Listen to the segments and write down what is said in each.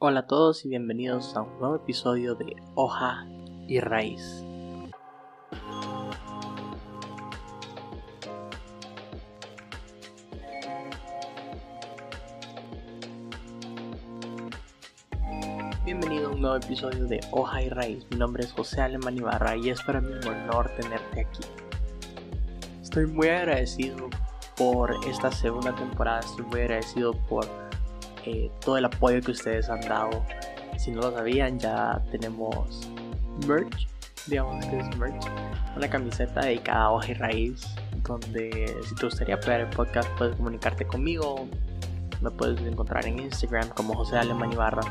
Hola a todos y bienvenidos a un nuevo episodio de Hoja y Raíz. Bienvenido a un nuevo episodio de Hoja y Raíz. Mi nombre es José Alemán Ibarra y es para mí un honor tenerte aquí. Estoy muy agradecido por esta segunda temporada, estoy muy agradecido por eh, todo el apoyo que ustedes han dado. Si no lo sabían, ya tenemos merch, digamos que es merch, una camiseta dedicada a hoja y raíz, donde si te gustaría ver el podcast puedes comunicarte conmigo, me puedes encontrar en Instagram como José Alemán Ibarra.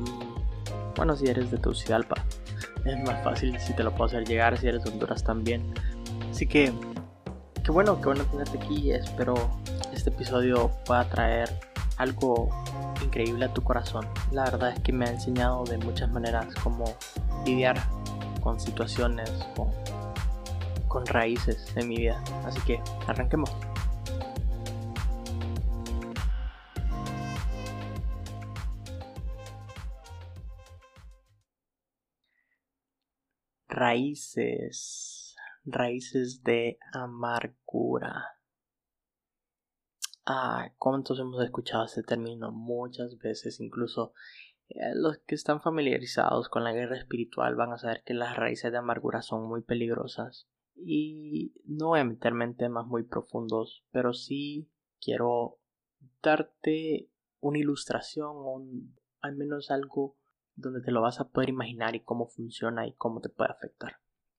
Y bueno, si eres de Tegucigalpa, es más fácil si te lo puedo hacer llegar, si eres de Honduras también. Así que, qué bueno, qué bueno tenerte aquí. Espero este episodio pueda traer algo increíble a tu corazón. La verdad es que me ha enseñado de muchas maneras cómo lidiar con situaciones, con, con raíces de mi vida. Así que arranquemos. Raíces, raíces de amargura. Ah, ¿cuántos hemos escuchado este término muchas veces? Incluso eh, los que están familiarizados con la guerra espiritual van a saber que las raíces de amargura son muy peligrosas. Y no voy a meterme en temas muy profundos, pero sí quiero darte una ilustración o al menos algo donde te lo vas a poder imaginar y cómo funciona y cómo te puede afectar.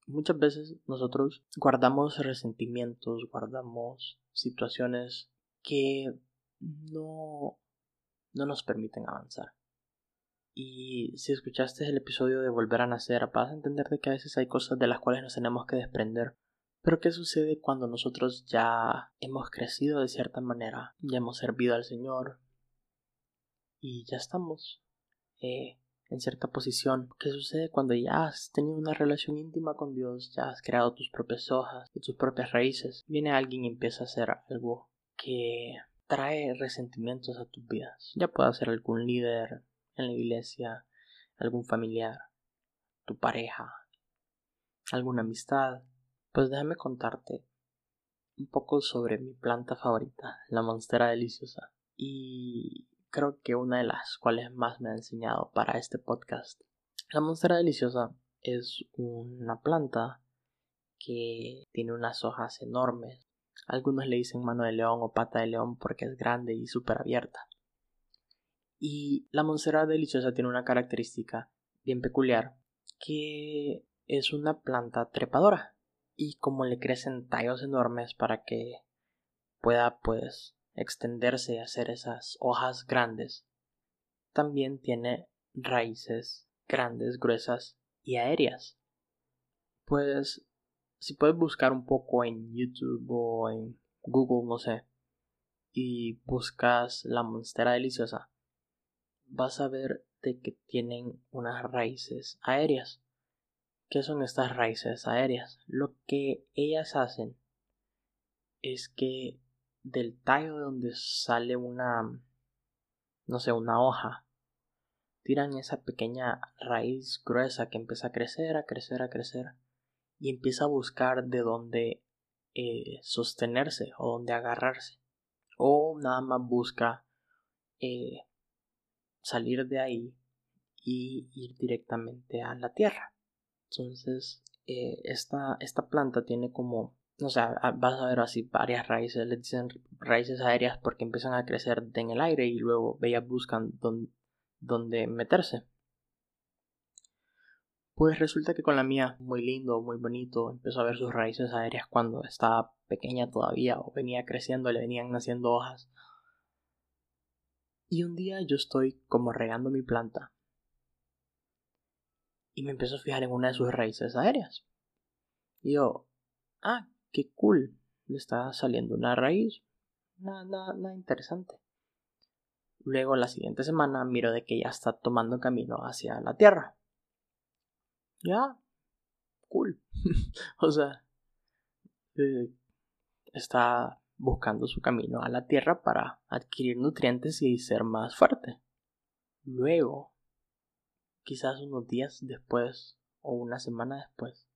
Muchas veces nosotros guardamos resentimientos, guardamos situaciones que no, no nos permiten avanzar. Y si escuchaste el episodio de Volver a Nacer, vas a entender de que a veces hay cosas de las cuales nos tenemos que desprender. Pero ¿qué sucede cuando nosotros ya hemos crecido de cierta manera? Ya hemos servido al Señor y ya estamos eh, en cierta posición. ¿Qué sucede cuando ya has tenido una relación íntima con Dios? Ya has creado tus propias hojas y tus propias raíces. Viene alguien y empieza a hacer algo que trae resentimientos a tus vidas. Ya puede ser algún líder en la iglesia, algún familiar, tu pareja, alguna amistad. Pues déjame contarte un poco sobre mi planta favorita, la monstera deliciosa. Y creo que una de las cuales más me ha enseñado para este podcast. La monstera deliciosa es una planta que tiene unas hojas enormes, algunos le dicen mano de león o pata de león porque es grande y súper abierta. Y la monstera deliciosa tiene una característica bien peculiar que es una planta trepadora y como le crecen tallos enormes para que pueda pues extenderse y hacer esas hojas grandes también tiene raíces grandes, gruesas y aéreas. Pues si puedes buscar un poco en YouTube o en Google, no sé, y buscas la monstera deliciosa, vas a ver de que tienen unas raíces aéreas. ¿Qué son estas raíces aéreas? Lo que ellas hacen es que del tallo de donde sale una, no sé, una hoja, tiran esa pequeña raíz gruesa que empieza a crecer, a crecer, a crecer y empieza a buscar de dónde eh, sostenerse o dónde agarrarse. O nada más busca eh, salir de ahí y ir directamente a la tierra. Entonces, eh, esta, esta planta tiene como, o sea, vas a ver así varias raíces, le dicen raíces aéreas porque empiezan a crecer en el aire y luego ellas buscan dónde meterse. Pues resulta que con la mía, muy lindo, muy bonito, empezó a ver sus raíces aéreas cuando estaba pequeña todavía o venía creciendo, le venían naciendo hojas. Y un día yo estoy como regando mi planta y me empiezo a fijar en una de sus raíces aéreas. Y yo, ah, qué cool, le está saliendo una raíz, nada, nada, nada interesante. Luego la siguiente semana miro de que ya está tomando camino hacia la tierra ya, cool. o sea, eh, está buscando su camino a la tierra para adquirir nutrientes y ser más fuerte. Luego, quizás unos días después o una semana después,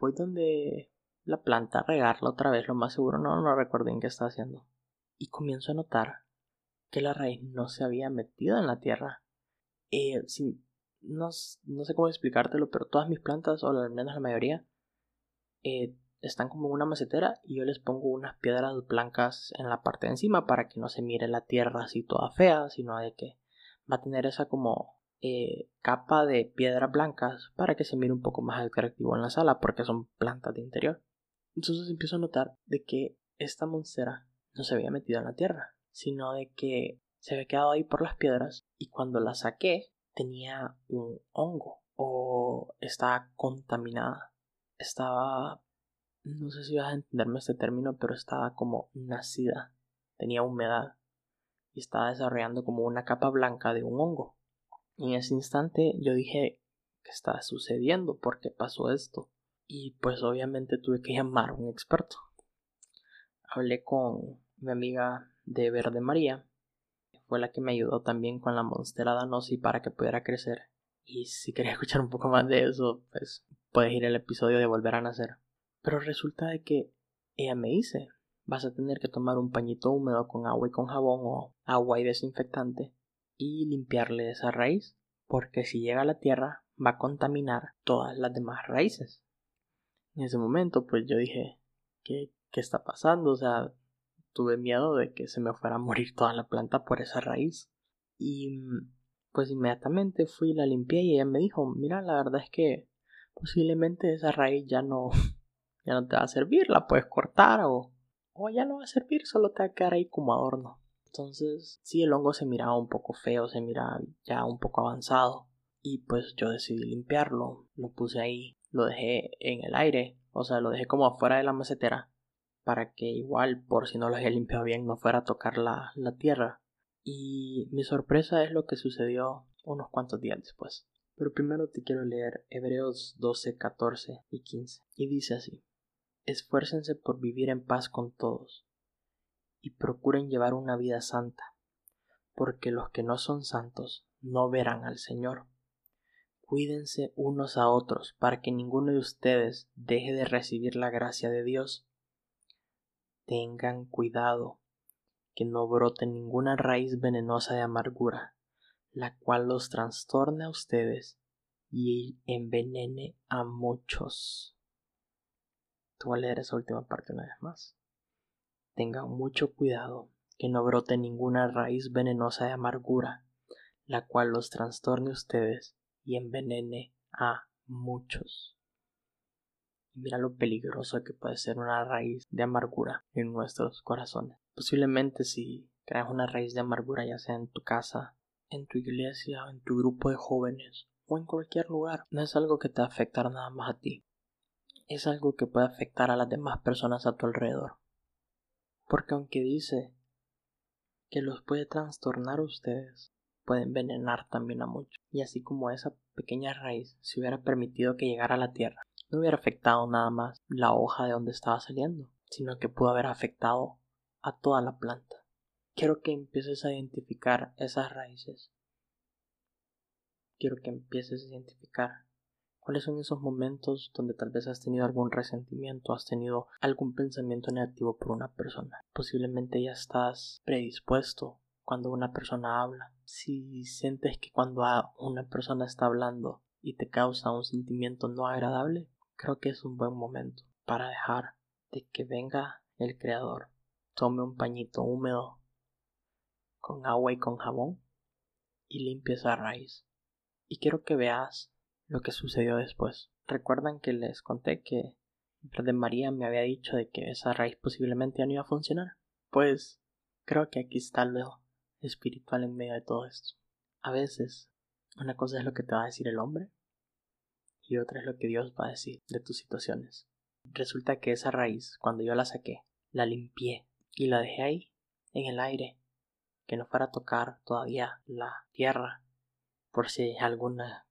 voy donde la planta a regarla otra vez, lo más seguro, no, no recuerdo en qué estaba haciendo. Y comienzo a notar que la raíz no se había metido en la tierra. Eh, no, no, sé cómo explicártelo, pero todas mis plantas, o al menos la mayoría, eh, están como en una macetera y yo les pongo unas piedras blancas en la parte de encima para que no se mire la tierra así toda fea, sino de que va a tener esa como eh, capa de piedras blancas para que se mire un poco más atractivo en la sala porque son plantas de interior. Entonces empiezo a notar de que esta monstera no se había metido en la tierra, sino de que se había quedado ahí por las piedras y cuando la saqué tenía un hongo o estaba contaminada. Estaba, no sé si vas a entenderme este término, pero estaba como nacida, tenía humedad y estaba desarrollando como una capa blanca de un hongo. Y en ese instante yo dije, ¿qué está sucediendo? ¿Por qué pasó esto? Y pues obviamente tuve que llamar a un experto. Hablé con mi amiga de Verde María, fue la que me ayudó también con la Monstera Danosi para que pudiera crecer. Y si querías escuchar un poco más de eso, pues puedes ir al episodio de Volver a Nacer. Pero resulta de que ella me dice, vas a tener que tomar un pañito húmedo con agua y con jabón o agua y desinfectante y limpiarle esa raíz, porque si llega a la tierra va a contaminar todas las demás raíces. En ese momento, pues yo dije, ¿qué, qué está pasando? O sea, tuve miedo de que se me fuera a morir toda la planta por esa raíz. Y pues inmediatamente fui y la limpié y ella me dijo, mira, la verdad es que posiblemente esa raíz ya no, ya no te va a servir, la puedes cortar o, o ya no va a servir, solo te va a quedar ahí como adorno. Entonces, sí, el hongo se miraba un poco feo, se miraba ya un poco avanzado. Y pues yo decidí limpiarlo, lo puse ahí lo dejé en el aire, o sea, lo dejé como afuera de la macetera, para que igual, por si no lo había limpiado bien, no fuera a tocar la, la tierra. Y mi sorpresa es lo que sucedió unos cuantos días después. Pero primero te quiero leer Hebreos 12, 14 y 15. Y dice así, Esfuércense por vivir en paz con todos, y procuren llevar una vida santa, porque los que no son santos no verán al Señor. Cuídense unos a otros para que ninguno de ustedes deje de recibir la gracia de Dios. Tengan cuidado que no brote ninguna raíz venenosa de amargura, la cual los trastorne a ustedes y envenene a muchos. Te voy a leer esa última parte una vez más. Tengan mucho cuidado que no brote ninguna raíz venenosa de amargura, la cual los trastorne a ustedes y envenene a muchos. Mira lo peligroso que puede ser una raíz de amargura en nuestros corazones. Posiblemente si creas una raíz de amargura ya sea en tu casa, en tu iglesia, en tu grupo de jóvenes o en cualquier lugar, no es algo que te va a afectar nada más a ti. Es algo que puede afectar a las demás personas a tu alrededor. Porque aunque dice que los puede trastornar a ustedes, puede envenenar también a muchos. Y así como esa pequeña raíz se hubiera permitido que llegara a la tierra, no hubiera afectado nada más la hoja de donde estaba saliendo, sino que pudo haber afectado a toda la planta. Quiero que empieces a identificar esas raíces. Quiero que empieces a identificar cuáles son esos momentos donde tal vez has tenido algún resentimiento, has tenido algún pensamiento negativo por una persona. Posiblemente ya estás predispuesto cuando una persona habla. Si sientes que cuando una persona está hablando y te causa un sentimiento no agradable, creo que es un buen momento para dejar de que venga el creador, tome un pañito húmedo con agua y con jabón y limpie esa raíz. Y quiero que veas lo que sucedió después. Recuerdan que les conté que de María me había dicho de que esa raíz posiblemente ya no iba a funcionar. Pues creo que aquí está lo espiritual en medio de todo esto. A veces, una cosa es lo que te va a decir el hombre y otra es lo que Dios va a decir de tus situaciones. Resulta que esa raíz, cuando yo la saqué, la limpié y la dejé ahí, en el aire, que no fuera a tocar todavía la tierra, por si alguna,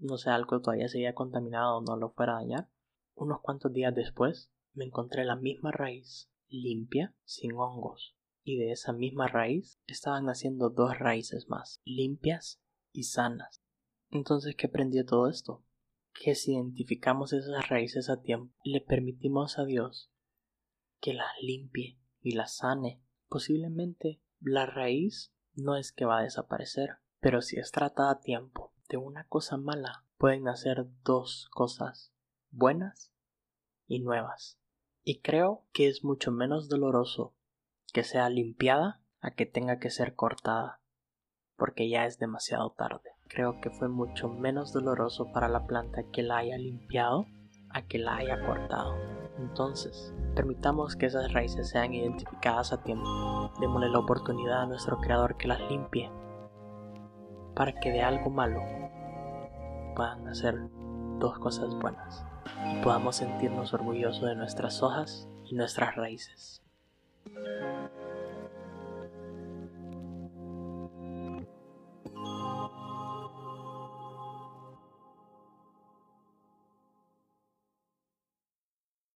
no sé, algo todavía seguía contaminado o no lo fuera a dañar. Unos cuantos días después, me encontré la misma raíz, limpia, sin hongos, y de esa misma raíz estaban naciendo dos raíces más, limpias y sanas. Entonces, ¿qué aprendí de todo esto? Que si identificamos esas raíces a tiempo, le permitimos a Dios que las limpie y las sane, posiblemente la raíz no es que va a desaparecer, pero si es tratada a tiempo de una cosa mala, pueden nacer dos cosas buenas y nuevas. Y creo que es mucho menos doloroso que sea limpiada a que tenga que ser cortada, porque ya es demasiado tarde. Creo que fue mucho menos doloroso para la planta que la haya limpiado a que la haya cortado. Entonces, permitamos que esas raíces sean identificadas a tiempo. Démosle la oportunidad a nuestro Creador que las limpie, para que de algo malo puedan hacer dos cosas buenas y podamos sentirnos orgullosos de nuestras hojas y nuestras raíces.